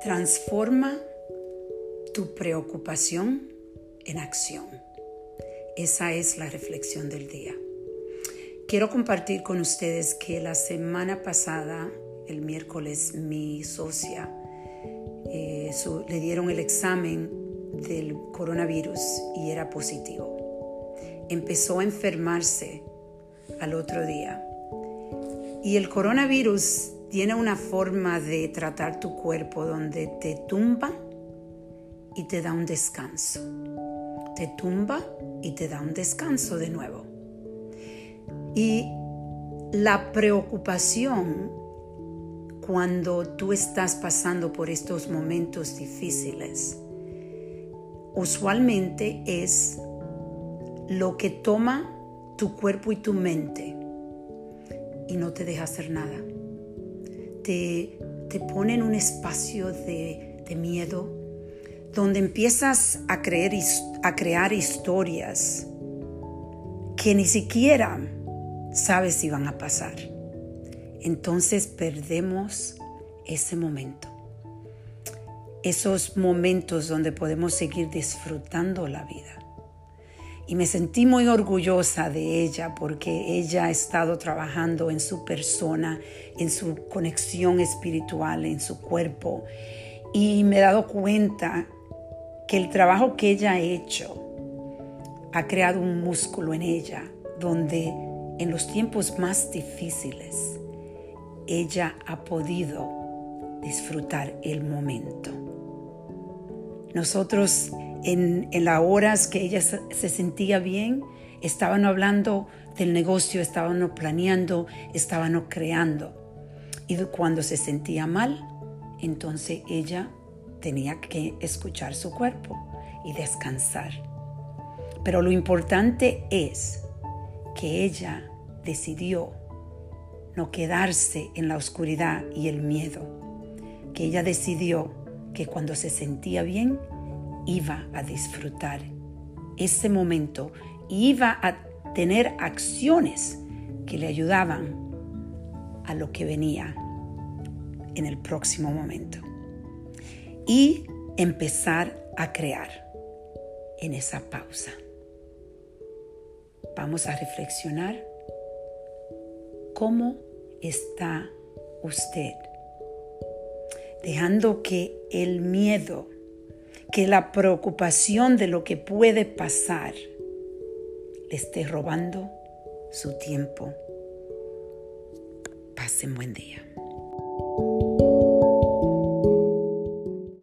Transforma tu preocupación en acción. Esa es la reflexión del día. Quiero compartir con ustedes que la semana pasada, el miércoles, mi socia eh, le dieron el examen del coronavirus y era positivo. Empezó a enfermarse al otro día. Y el coronavirus tiene una forma de tratar tu cuerpo donde te tumba y te da un descanso. Te tumba y te da un descanso de nuevo. Y la preocupación cuando tú estás pasando por estos momentos difíciles usualmente es lo que toma tu cuerpo y tu mente y no te deja hacer nada. Te, te pone un espacio de, de miedo donde empiezas a, creer, a crear historias que ni siquiera sabes si van a pasar. Entonces perdemos ese momento. Esos momentos donde podemos seguir disfrutando la vida y me sentí muy orgullosa de ella porque ella ha estado trabajando en su persona, en su conexión espiritual, en su cuerpo. Y me he dado cuenta que el trabajo que ella ha hecho ha creado un músculo en ella donde en los tiempos más difíciles ella ha podido disfrutar el momento. Nosotros en, las horas que ella se sentía bien, estaban hablando del negocio, estaban planeando, estaban creando. Y cuando se sentía mal, entonces ella tenía que escuchar su cuerpo y descansar. Pero lo importante es que ella decidió no quedarse en la oscuridad y el miedo, que ella decidió que cuando se sentía bien, iba a disfrutar ese momento y iba a tener acciones que le ayudaban a lo que venía en el próximo momento. Y empezar a crear en esa pausa. Vamos a reflexionar cómo está usted dejando que el miedo que la preocupación de lo que puede pasar le esté robando su tiempo. Pasen buen día.